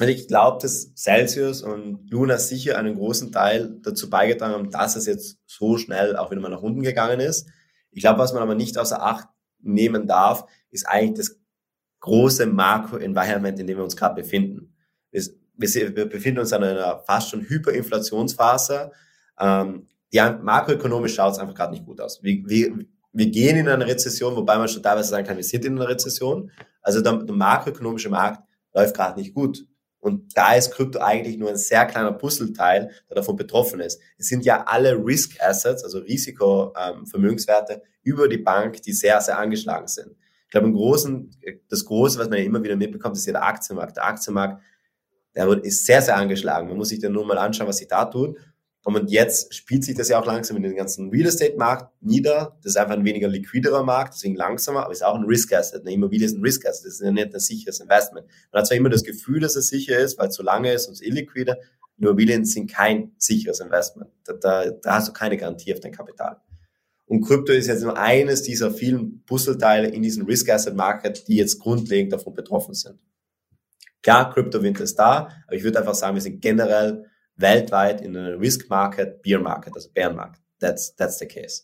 also ich glaube, dass Celsius und Luna sicher einen großen Teil dazu beigetragen haben, dass es jetzt so schnell auch wieder mal nach unten gegangen ist. Ich glaube, was man aber nicht außer Acht nehmen darf, ist eigentlich das große Makro-Environment, in dem wir uns gerade befinden wir, wir befinden uns in einer fast schon Hyperinflationsphase. Ähm, die makroökonomisch schaut es einfach gerade nicht gut aus. Wir, wir, wir gehen in eine Rezession, wobei man schon teilweise sagen kann, wir sind in einer Rezession. Also der, der makroökonomische Markt läuft gerade nicht gut. Und da ist Krypto eigentlich nur ein sehr kleiner Puzzleteil, der davon betroffen ist. Es sind ja alle Risk Assets, also Risikovermögenswerte ähm, über die Bank, die sehr, sehr angeschlagen sind. Ich glaube, im Großen, das Große, was man ja immer wieder mitbekommt, ist ja der Aktienmarkt. Der Aktienmarkt der ist sehr, sehr angeschlagen. Man muss sich dann nur mal anschauen, was sich da tut. Und jetzt spielt sich das ja auch langsam in den ganzen Real Estate Markt nieder. Das ist einfach ein weniger liquiderer Markt, deswegen langsamer, aber ist auch ein Risk Asset. Eine Immobilie ist ein Risk Asset, das ist ja nicht ein sicheres Investment. Man hat zwar immer das Gefühl, dass es sicher ist, weil es so lange ist und es illiquide. Immobilien sind kein sicheres Investment. Da, da, da hast du keine Garantie auf dein Kapital. Und Krypto ist jetzt nur eines dieser vielen Puzzleteile in diesem Risk Asset Market, die jetzt grundlegend davon betroffen sind. Klar, Crypto-Winter ist da, aber ich würde einfach sagen, wir sind generell weltweit in einem Risk Market, Beer Market, also Bärenmarkt. That's, that's the case.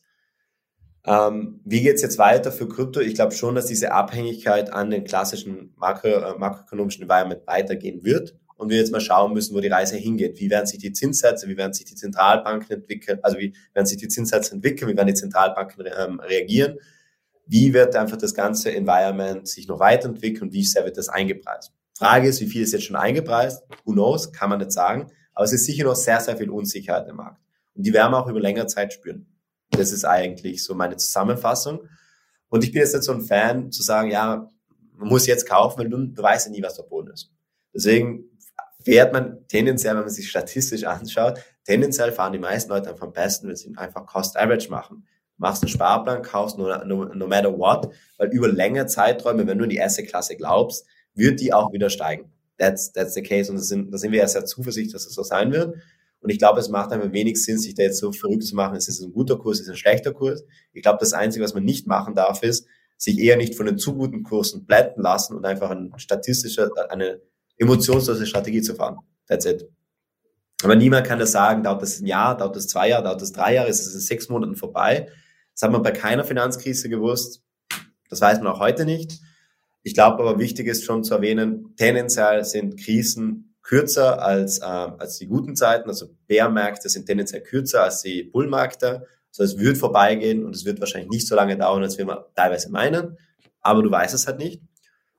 Ähm, wie geht's jetzt weiter für Krypto? Ich glaube schon, dass diese Abhängigkeit an den klassischen makro, äh, makroökonomischen Environment weitergehen wird und wir jetzt mal schauen müssen, wo die Reise hingeht. Wie werden sich die Zinssätze, wie werden sich die Zentralbanken entwickeln, also wie werden sich die Zinssätze entwickeln, wie werden die Zentralbanken ähm, reagieren, wie wird einfach das ganze Environment sich noch weiterentwickeln, wie sehr wird das eingepreist. Frage ist, wie viel ist jetzt schon eingepreist? Who knows? Kann man nicht sagen. Aber es ist sicher noch sehr, sehr viel Unsicherheit im Markt. Und die werden wir auch über längere Zeit spüren. Das ist eigentlich so meine Zusammenfassung. Und ich bin jetzt nicht so ein Fan zu sagen, ja, man muss jetzt kaufen, weil du, du weißt ja nie, was der Boden ist. Deswegen fährt man tendenziell, wenn man sich statistisch anschaut, tendenziell fahren die meisten Leute einfach am besten, wenn sie einfach Cost Average machen. Machst einen Sparplan, kaufst no, no, no matter what, weil über längere Zeiträume, wenn du in die erste Klasse glaubst, wird die auch wieder steigen. That's, that's the case. Und da sind, da sind wir ja sehr zuversichtlich, dass es das so sein wird. Und ich glaube, es macht einfach wenig Sinn, sich da jetzt so verrückt zu machen, ist es ein guter Kurs, ist es ein schlechter Kurs. Ich glaube, das Einzige, was man nicht machen darf, ist, sich eher nicht von den zu guten Kursen blenden lassen und einfach ein statistischer, eine emotionslose Strategie zu fahren. That's it. Aber niemand kann das sagen, dauert das ein Jahr, dauert das zwei Jahre, dauert das drei Jahre, ist es in sechs Monaten vorbei. Das hat man bei keiner Finanzkrise gewusst. Das weiß man auch heute nicht. Ich glaube aber wichtig ist schon zu erwähnen, tendenziell sind Krisen kürzer als, äh, als die guten Zeiten. Also Bärmärkte sind tendenziell kürzer als die Bullmärkte. Also es wird vorbeigehen und es wird wahrscheinlich nicht so lange dauern, als wir teilweise meinen. Aber du weißt es halt nicht.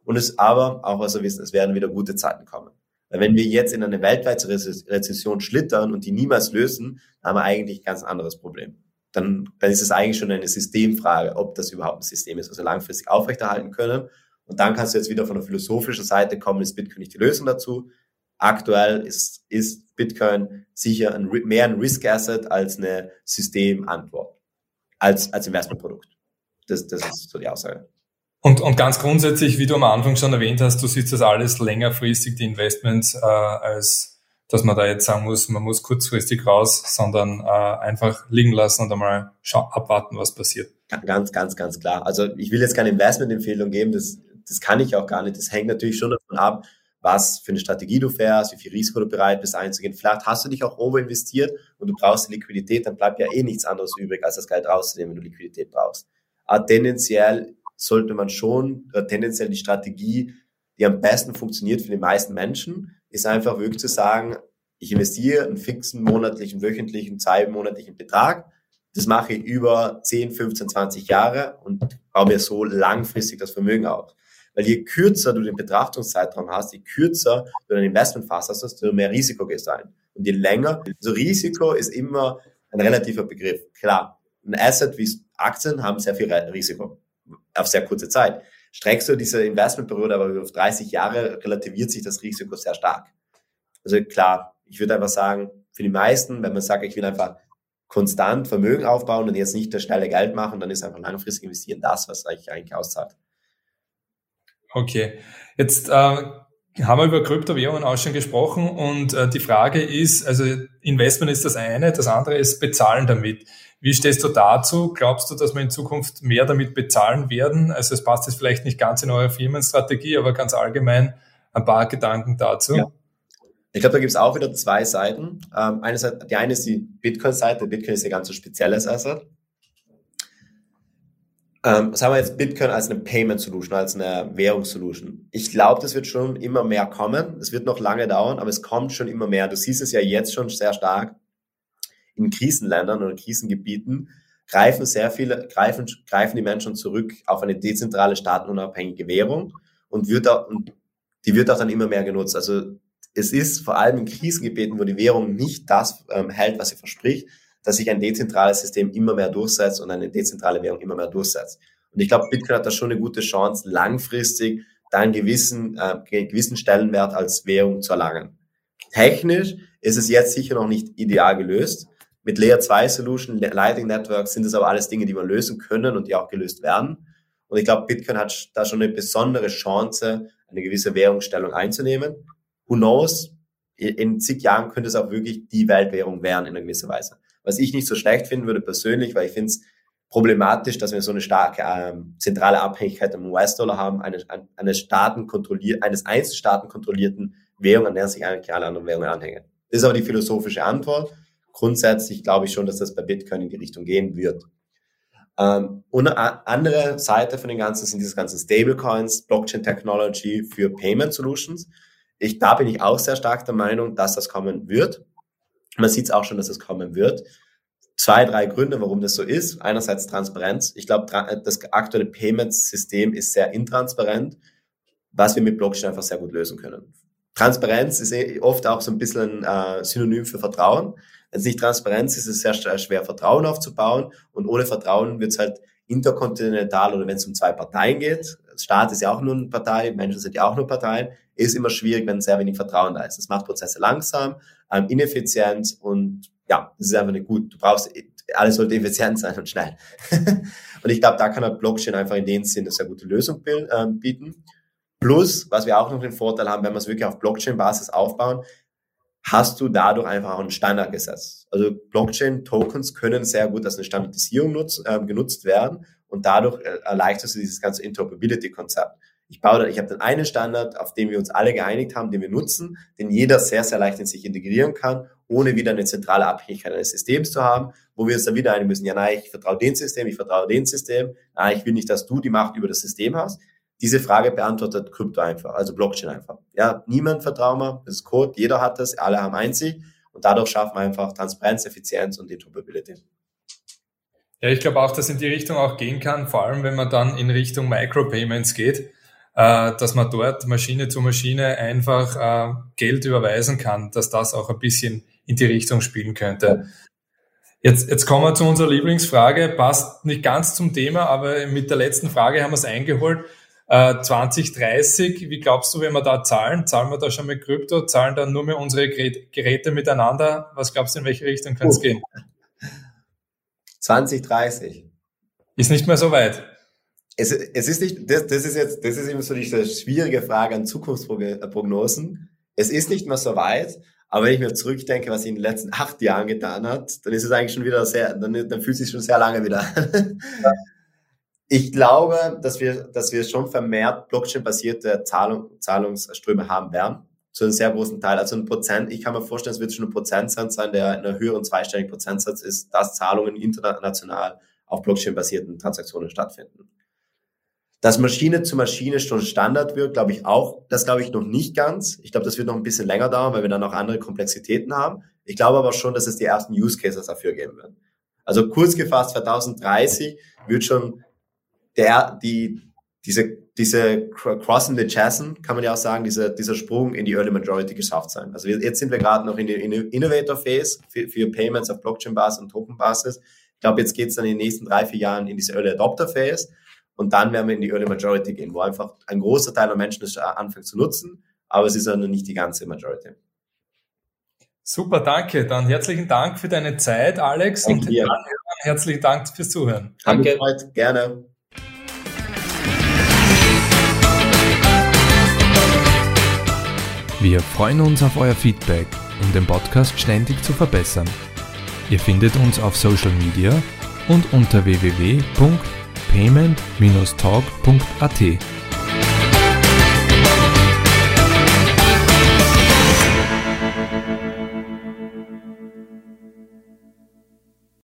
Und es aber auch also wissen, es werden wieder gute Zeiten kommen. Weil wenn wir jetzt in eine weltweite Rezession schlittern und die niemals lösen, haben wir eigentlich ein ganz anderes Problem. Dann, dann ist es eigentlich schon eine Systemfrage, ob das überhaupt ein System ist, was wir langfristig aufrechterhalten können. Und dann kannst du jetzt wieder von der philosophischen Seite kommen, ist Bitcoin nicht die Lösung dazu. Aktuell ist, ist Bitcoin sicher ein, mehr ein Risk Asset als eine Systemantwort, als, als Investmentprodukt. Das, das ist so die Aussage. Und, und ganz grundsätzlich, wie du am Anfang schon erwähnt hast, du siehst das alles längerfristig, die Investments, äh, als dass man da jetzt sagen muss, man muss kurzfristig raus, sondern äh, einfach liegen lassen und einmal abwarten, was passiert. Ganz, ganz, ganz klar. Also ich will jetzt keine Investmentempfehlung geben, das, das kann ich auch gar nicht. Das hängt natürlich schon davon ab, was für eine Strategie du fährst, wie viel Risiko du bereit bist einzugehen. Vielleicht hast du dich auch overinvestiert und du brauchst die Liquidität, dann bleibt ja eh nichts anderes übrig, als das Geld rauszunehmen, wenn du Liquidität brauchst. Aber tendenziell sollte man schon tendenziell die Strategie, die am besten funktioniert für die meisten Menschen, ist einfach wirklich zu sagen, ich investiere einen fixen monatlichen, wöchentlichen, zweimonatlichen Betrag. Das mache ich über 10, 15, 20 Jahre und baue mir so langfristig das Vermögen auf. Weil je kürzer du den Betrachtungszeitraum hast, je kürzer du deine Investmentphase hast, desto mehr Risiko gehst du ein. Und je länger, also Risiko ist immer ein relativer Begriff. Klar, ein Asset wie Aktien haben sehr viel Risiko auf sehr kurze Zeit. Streckst du diese Investmentperiode aber auf 30 Jahre, relativiert sich das Risiko sehr stark. Also klar, ich würde einfach sagen, für die meisten, wenn man sagt, ich will einfach konstant Vermögen aufbauen und jetzt nicht das schnelle Geld machen, dann ist einfach langfristig investieren das, was eigentlich auszahlt. Okay, jetzt äh, haben wir über Kryptowährungen auch schon gesprochen und äh, die Frage ist, also Investment ist das eine, das andere ist Bezahlen damit. Wie stehst du dazu? Glaubst du, dass wir in Zukunft mehr damit bezahlen werden? Also es passt jetzt vielleicht nicht ganz in eure Firmenstrategie, aber ganz allgemein ein paar Gedanken dazu. Ja. Ich glaube, da gibt es auch wieder zwei Seiten. Ähm, eine Seite, die eine ist die Bitcoin-Seite. Bitcoin ist ja ganz so spezielles Asset. Ähm, sagen wir jetzt Bitcoin als eine Payment Solution, als eine Währungssolution. Ich glaube, das wird schon immer mehr kommen. Es wird noch lange dauern, aber es kommt schon immer mehr. Du siehst es ja jetzt schon sehr stark in Krisenländern oder Krisengebieten greifen sehr viele, greifen, greifen die Menschen zurück auf eine dezentrale, staatenunabhängige Währung und wird auch, die wird auch dann immer mehr genutzt. Also es ist vor allem in Krisengebieten, wo die Währung nicht das ähm, hält, was sie verspricht, dass sich ein dezentrales System immer mehr durchsetzt und eine dezentrale Währung immer mehr durchsetzt. Und ich glaube, Bitcoin hat da schon eine gute Chance, langfristig da einen gewissen, äh, gewissen Stellenwert als Währung zu erlangen. Technisch ist es jetzt sicher noch nicht ideal gelöst, mit Layer 2 Solution, Lightning Network sind das aber alles Dinge, die wir lösen können und die auch gelöst werden. Und ich glaube, Bitcoin hat da schon eine besondere Chance, eine gewisse Währungsstellung einzunehmen. Who knows? In zig Jahren könnte es auch wirklich die Weltwährung werden in einer gewisser Weise. Was ich nicht so schlecht finden würde persönlich, weil ich finde es problematisch, dass wir so eine starke ähm, zentrale Abhängigkeit am US-Dollar haben, eine, eine Staaten kontrolliert, eines Einzelstaaten kontrollierten Währung, an der sich eigentlich alle anderen Währungen anhängen. Das ist aber die philosophische Antwort grundsätzlich glaube ich schon, dass das bei Bitcoin in die Richtung gehen wird. Ähm, und eine andere Seite von den ganzen sind diese ganzen Stablecoins, Blockchain Technology für Payment Solutions. Ich, da bin ich auch sehr stark der Meinung, dass das kommen wird. Man sieht es auch schon, dass es kommen wird. Zwei, drei Gründe, warum das so ist. Einerseits Transparenz. Ich glaube, das aktuelle Payment-System ist sehr intransparent, was wir mit Blockchain einfach sehr gut lösen können. Transparenz ist eh oft auch so ein bisschen ein äh, Synonym für Vertrauen. Wenn es nicht Transparenz ist, ist es sehr schwer, Vertrauen aufzubauen. Und ohne Vertrauen wird es halt interkontinental oder wenn es um zwei Parteien geht, Staat ist ja auch nur eine Partei, Menschen sind ja auch nur Parteien, ist immer schwierig, wenn sehr wenig Vertrauen da ist. Das macht Prozesse langsam, ähm, ineffizient und ja, das ist einfach nicht gut. Du brauchst, alles sollte effizient sein und schnell. [laughs] und ich glaube, da kann halt Blockchain einfach in dem Sinne eine sehr gute Lösung ähm, bieten. Plus, was wir auch noch den Vorteil haben, wenn wir es wirklich auf Blockchain-Basis aufbauen, hast du dadurch einfach auch einen Standard gesetzt. Also Blockchain-Tokens können sehr gut als eine Standardisierung nutz, äh, genutzt werden und dadurch äh, erleichterst du dieses ganze Interoperability-Konzept. Ich baue, ich habe dann einen Standard, auf den wir uns alle geeinigt haben, den wir nutzen, den jeder sehr, sehr leicht in sich integrieren kann, ohne wieder eine zentrale Abhängigkeit eines Systems zu haben, wo wir uns dann wieder einigen müssen, ja, nein, ich vertraue dem System, ich vertraue dem System, nein, ich will nicht, dass du die Macht über das System hast. Diese Frage beantwortet Krypto einfach, also Blockchain einfach. Ja, niemand vertraut mir, das ist Code, jeder hat das, alle haben einzig und dadurch schaffen wir einfach Transparenz, Effizienz und Interoperability. Ja, ich glaube auch, dass in die Richtung auch gehen kann, vor allem wenn man dann in Richtung Micropayments geht, äh, dass man dort Maschine zu Maschine einfach äh, Geld überweisen kann, dass das auch ein bisschen in die Richtung spielen könnte. Jetzt, jetzt kommen wir zu unserer Lieblingsfrage, passt nicht ganz zum Thema, aber mit der letzten Frage haben wir es eingeholt. Äh, 2030, wie glaubst du, wenn wir da zahlen? Zahlen wir da schon mit Krypto? Zahlen dann nur mehr unsere Geräte miteinander? Was glaubst du, in welche Richtung kann es oh. gehen? 2030. Ist nicht mehr so weit. Es, es ist nicht, das, das ist jetzt, das ist immer so diese schwierige Frage an Zukunftsprognosen. Es ist nicht mehr so weit, aber wenn ich mir zurückdenke, was sie in den letzten acht Jahren getan hat, dann ist es eigentlich schon wieder sehr, dann, dann fühlt es sich schon sehr lange wieder. Ja. Ich glaube, dass wir, dass wir schon vermehrt Blockchain-basierte Zahlung, Zahlungsströme haben werden zu einem sehr großen Teil. Also ein Prozent, ich kann mir vorstellen, es wird schon ein Prozentsatz sein, der in einer höheren zweistelligen Prozentsatz ist, dass Zahlungen international auf Blockchain-basierten Transaktionen stattfinden. Dass Maschine zu Maschine schon Standard wird, glaube ich auch, das glaube ich noch nicht ganz. Ich glaube, das wird noch ein bisschen länger dauern, weil wir dann auch andere Komplexitäten haben. Ich glaube aber schon, dass es die ersten Use Cases dafür geben wird. Also kurz gefasst, 2030 wird schon der, die, diese, diese Crossing the Chasm, kann man ja auch sagen, dieser, dieser Sprung in die Early Majority geschafft sein. Also wir, jetzt sind wir gerade noch in der Innovator Phase für, für Payments auf Blockchain-Basis und Token-Basis. Ich glaube, jetzt geht es dann in den nächsten drei, vier Jahren in diese Early Adopter Phase und dann werden wir in die Early Majority gehen, wo einfach ein großer Teil der Menschen es anfängt zu nutzen, aber es ist ja noch nicht die ganze Majority. Super, danke. Dann herzlichen Dank für deine Zeit, Alex. Danke und herzlichen Dank fürs Zuhören. Danke. Danke. Gerne. Wir freuen uns auf euer Feedback, um den Podcast ständig zu verbessern. Ihr findet uns auf Social Media und unter www.payment-talk.at.